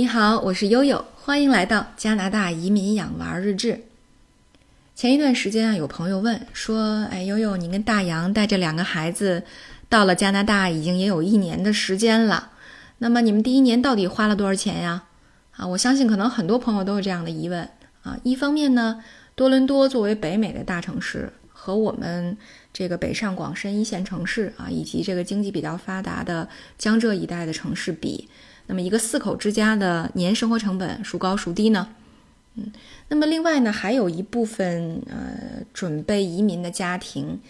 你好，我是悠悠，欢迎来到加拿大移民养娃日志。前一段时间啊，有朋友问说：“哎，悠悠，你跟大洋带着两个孩子到了加拿大，已经也有一年的时间了，那么你们第一年到底花了多少钱呀？”啊，我相信可能很多朋友都有这样的疑问啊。一方面呢，多伦多作为北美的大城市，和我们这个北上广深一线城市啊，以及这个经济比较发达的江浙一带的城市比。那么一个四口之家的年生活成本孰高孰低呢？嗯，那么另外呢，还有一部分呃准备移民的家庭，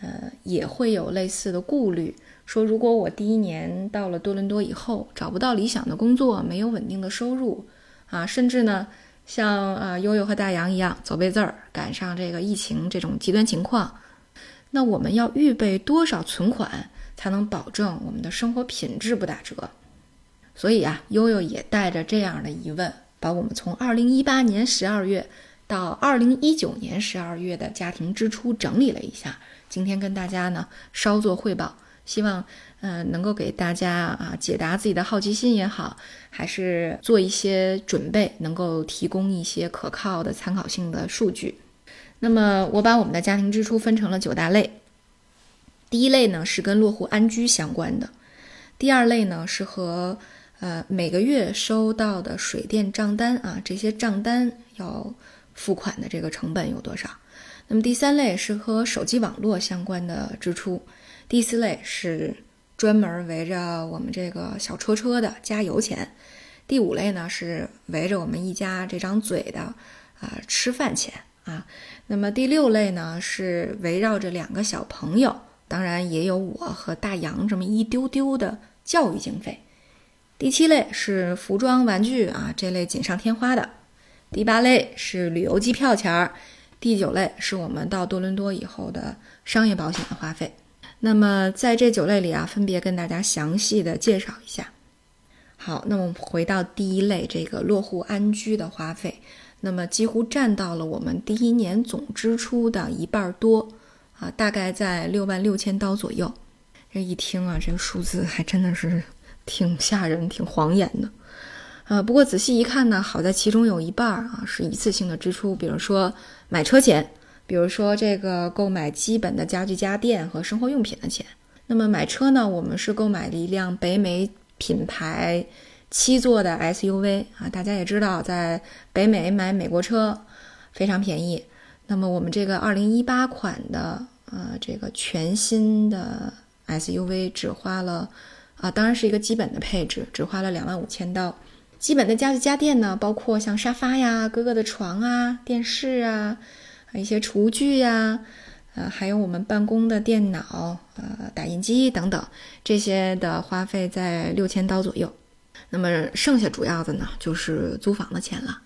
呃也会有类似的顾虑，说如果我第一年到了多伦多以后找不到理想的工作，没有稳定的收入，啊，甚至呢像啊悠悠和大洋一样走背字儿，赶上这个疫情这种极端情况，那我们要预备多少存款才能保证我们的生活品质不打折？所以啊，悠悠也带着这样的疑问，把我们从二零一八年十二月到二零一九年十二月的家庭支出整理了一下，今天跟大家呢稍作汇报，希望嗯能够给大家啊解答自己的好奇心也好，还是做一些准备，能够提供一些可靠的参考性的数据。那么我把我们的家庭支出分成了九大类，第一类呢是跟落户安居相关的，第二类呢是和呃，每个月收到的水电账单啊，这些账单要付款的这个成本有多少？那么第三类是和手机网络相关的支出，第四类是专门围着我们这个小车车的加油钱，第五类呢是围着我们一家这张嘴的啊吃饭钱啊，那么第六类呢是围绕着两个小朋友，当然也有我和大洋这么一丢丢的教育经费。第七类是服装、玩具啊这类锦上添花的，第八类是旅游机票钱儿，第九类是我们到多伦多以后的商业保险的花费。那么在这九类里啊，分别跟大家详细的介绍一下。好，那么我们回到第一类这个落户安居的花费，那么几乎占到了我们第一年总支出的一半多啊，大概在六万六千刀左右。这一听啊，这个数字还真的是。挺吓人，挺晃眼的，呃，不过仔细一看呢，好在其中有一半儿啊是一次性的支出，比如说买车钱，比如说这个购买基本的家具家电和生活用品的钱。那么买车呢，我们是购买了一辆北美品牌七座的 SUV 啊，大家也知道，在北美买美国车非常便宜。那么我们这个2018款的呃这个全新的 SUV 只花了。啊，当然是一个基本的配置，只花了两万五千刀。基本的家具家电呢，包括像沙发呀、哥哥的床啊、电视啊、一些厨具呀，呃，还有我们办公的电脑、呃，打印机等等，这些的花费在六千刀左右。那么剩下主要的呢，就是租房的钱了。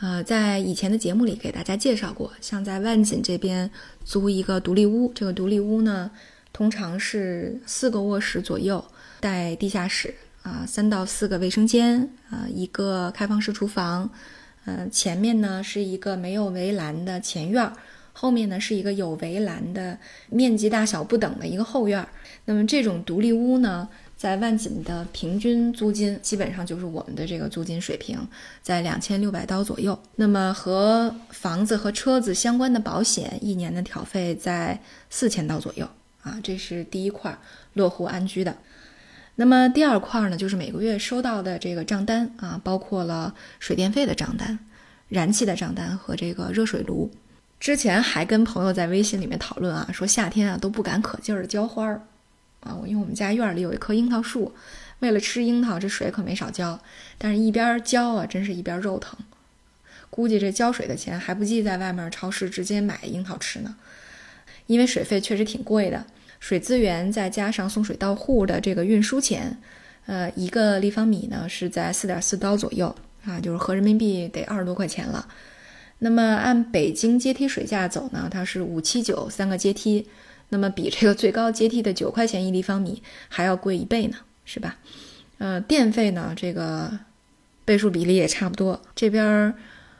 呃，在以前的节目里给大家介绍过，像在万锦这边租一个独立屋，这个独立屋呢，通常是四个卧室左右。带地下室啊，三到四个卫生间啊，一个开放式厨房，呃，前面呢是一个没有围栏的前院儿，后面呢是一个有围栏的面积大小不等的一个后院儿。那么这种独立屋呢，在万锦的平均租金基本上就是我们的这个租金水平，在两千六百刀左右。那么和房子和车子相关的保险，一年的挑费在四千刀左右啊。这是第一块落户安居的。那么第二块呢，就是每个月收到的这个账单啊，包括了水电费的账单、燃气的账单和这个热水炉。之前还跟朋友在微信里面讨论啊，说夏天啊都不敢可劲儿的浇花儿啊，我因为我们家院里有一棵樱桃树，为了吃樱桃，这水可没少浇。但是一边浇啊，真是一边肉疼。估计这浇水的钱还不计在外面超市直接买樱桃吃呢，因为水费确实挺贵的。水资源再加上送水到户的这个运输钱，呃，一个立方米呢是在四点四刀左右啊，就是合人民币得二十多块钱了。那么按北京阶梯水价走呢，它是五七九三个阶梯，那么比这个最高阶梯的九块钱一立方米还要贵一倍呢，是吧？呃，电费呢这个倍数比例也差不多，这边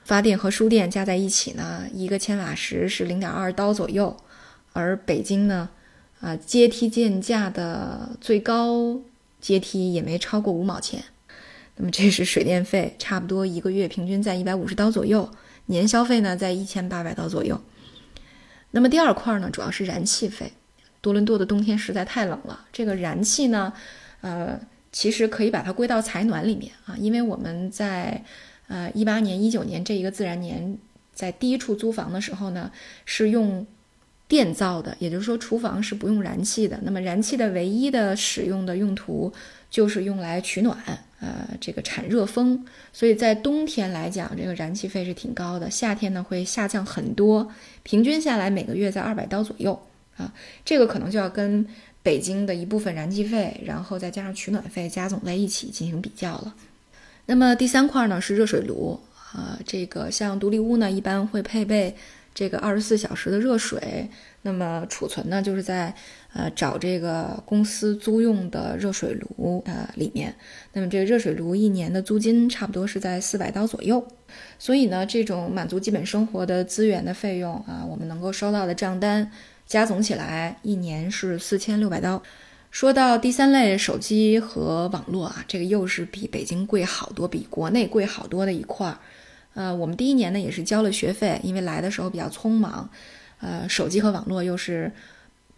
发电和输电加在一起呢，一个千瓦时是零点二刀左右，而北京呢。啊，阶梯建价的最高阶梯也没超过五毛钱。那么这是水电费，差不多一个月平均在一百五十刀左右，年消费呢在一千八百刀左右。那么第二块呢，主要是燃气费。多伦多的冬天实在太冷了，这个燃气呢，呃，其实可以把它归到采暖里面啊，因为我们在呃一八年、一九年这一个自然年，在第一处租房的时候呢，是用电灶的，也就是说厨房是不用燃气的。那么燃气的唯一的使用的用途就是用来取暖，呃，这个产热风。所以在冬天来讲，这个燃气费是挺高的，夏天呢会下降很多，平均下来每个月在二百刀左右。啊，这个可能就要跟北京的一部分燃气费，然后再加上取暖费加总在一起进行比较了。那么第三块呢是热水炉，啊，这个像独立屋呢一般会配备这个二十四小时的热水，那么储存呢就是在呃找这个公司租用的热水炉呃里面。那么这个热水炉一年的租金差不多是在四百刀左右，所以呢这种满足基本生活的资源的费用啊，我们能够收到的账单。加总起来一年是四千六百刀。说到第三类手机和网络啊，这个又是比北京贵好多，比国内贵好多的一块儿。呃，我们第一年呢也是交了学费，因为来的时候比较匆忙。呃，手机和网络又是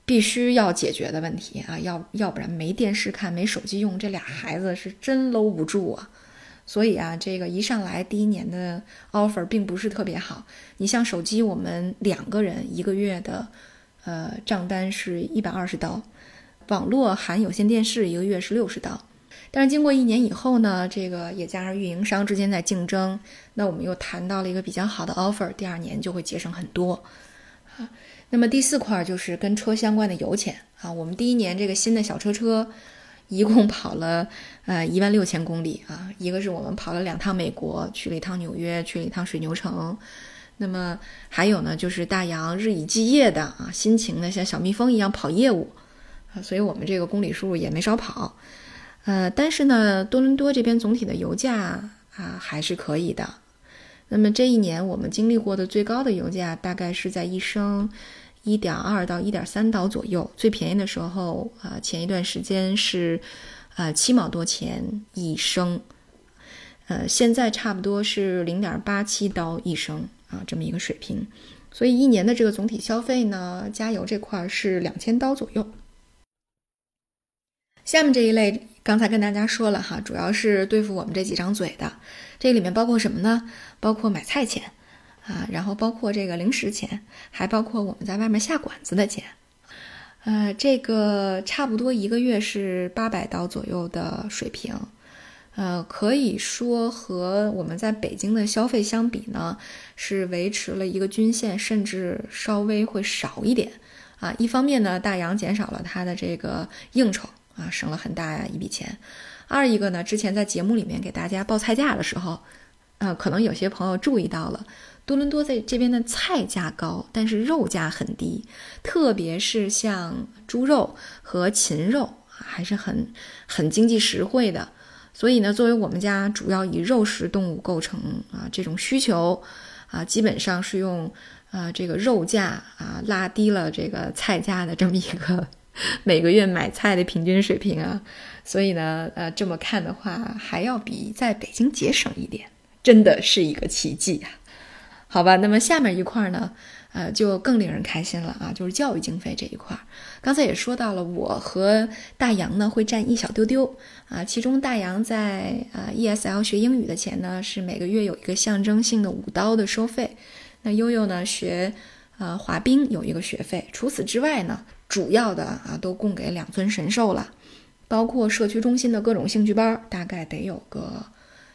必须要解决的问题啊，要要不然没电视看，没手机用，这俩孩子是真搂不住啊。所以啊，这个一上来第一年的 offer 并不是特别好。你像手机，我们两个人一个月的。呃，账单是一百二十刀，网络含有线电视一个月是六十刀，但是经过一年以后呢，这个也加上运营商之间在竞争，那我们又谈到了一个比较好的 offer，第二年就会节省很多啊。那么第四块就是跟车相关的油钱啊，我们第一年这个新的小车车一共跑了呃一万六千公里啊，一个是我们跑了两趟美国，去了一趟纽约，去了一趟水牛城。那么还有呢，就是大洋日以继夜的啊，辛勤的像小蜜蜂一样跑业务啊，所以我们这个公里数也没少跑，呃，但是呢，多伦多这边总体的油价啊还是可以的。那么这一年我们经历过的最高的油价大概是在一升一点二到一点三刀左右，最便宜的时候啊，前一段时间是呃七毛多钱一升，呃，现在差不多是零点八七刀一升。啊，这么一个水平，所以一年的这个总体消费呢，加油这块是两千刀左右。下面这一类，刚才跟大家说了哈，主要是对付我们这几张嘴的。这里面包括什么呢？包括买菜钱啊，然后包括这个零食钱，还包括我们在外面下馆子的钱。呃，这个差不多一个月是八百刀左右的水平。呃，可以说和我们在北京的消费相比呢，是维持了一个均线，甚至稍微会少一点啊。一方面呢，大洋减少了他的这个应酬啊，省了很大一笔钱；二一个呢，之前在节目里面给大家报菜价的时候，呃，可能有些朋友注意到了，多伦多在这边的菜价高，但是肉价很低，特别是像猪肉和禽肉，还是很很经济实惠的。所以呢，作为我们家主要以肉食动物构成啊，这种需求啊，基本上是用啊这个肉价啊拉低了这个菜价的这么一个 每个月买菜的平均水平啊。所以呢，呃，这么看的话，还要比在北京节省一点，真的是一个奇迹啊。好吧，那么下面一块呢？呃，就更令人开心了啊！就是教育经费这一块，刚才也说到了，我和大洋呢会占一小丢丢啊。其中大洋在啊 ESL 学英语的钱呢是每个月有一个象征性的五刀的收费，那悠悠呢学呃滑冰有一个学费。除此之外呢，主要的啊都供给两尊神兽了，包括社区中心的各种兴趣班，大概得有个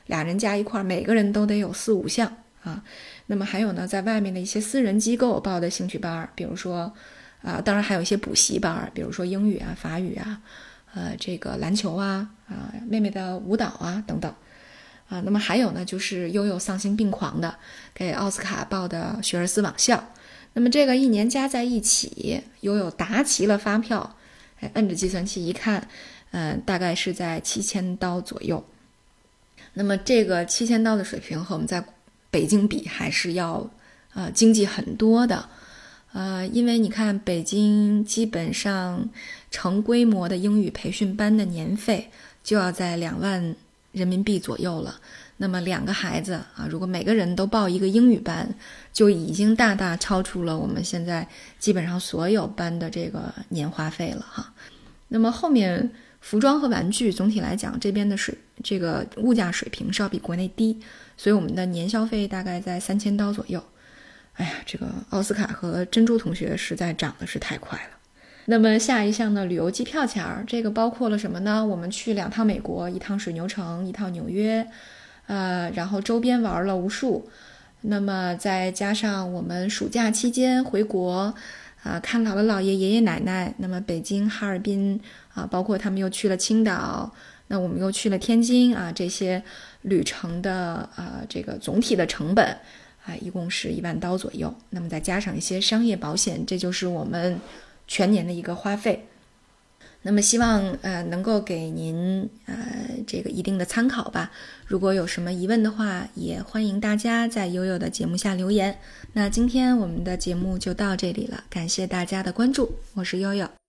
俩人加一块，每个人都得有四五项啊。那么还有呢，在外面的一些私人机构报的兴趣班，比如说，啊，当然还有一些补习班，比如说英语啊、法语啊，呃，这个篮球啊，啊，妹妹的舞蹈啊等等，啊，那么还有呢，就是悠悠丧心病狂的给奥斯卡报的学而思网校，那么这个一年加在一起，悠悠答齐了发票，哎，摁着计算器一看，嗯，大概是在七千刀左右。那么这个七千刀的水平和我们在北京比还是要，呃，经济很多的，呃，因为你看北京基本上成规模的英语培训班的年费就要在两万人民币左右了。那么两个孩子啊，如果每个人都报一个英语班，就已经大大超出了我们现在基本上所有班的这个年花费了哈。那么后面服装和玩具总体来讲，这边的水这个物价水平是要比国内低，所以我们的年消费大概在三千刀左右。哎呀，这个奥斯卡和珍珠同学实在涨的是太快了。那么下一项呢，旅游机票钱儿，这个包括了什么呢？我们去两趟美国，一趟水牛城，一趟纽约。呃，然后周边玩了无数，那么再加上我们暑假期间回国，啊，看姥姥姥爷爷爷奶奶，那么北京、哈尔滨啊，包括他们又去了青岛，那我们又去了天津啊，这些旅程的啊，这个总体的成本啊，一共是一万刀左右，那么再加上一些商业保险，这就是我们全年的一个花费。那么希望呃能够给您呃这个一定的参考吧。如果有什么疑问的话，也欢迎大家在悠悠的节目下留言。那今天我们的节目就到这里了，感谢大家的关注，我是悠悠。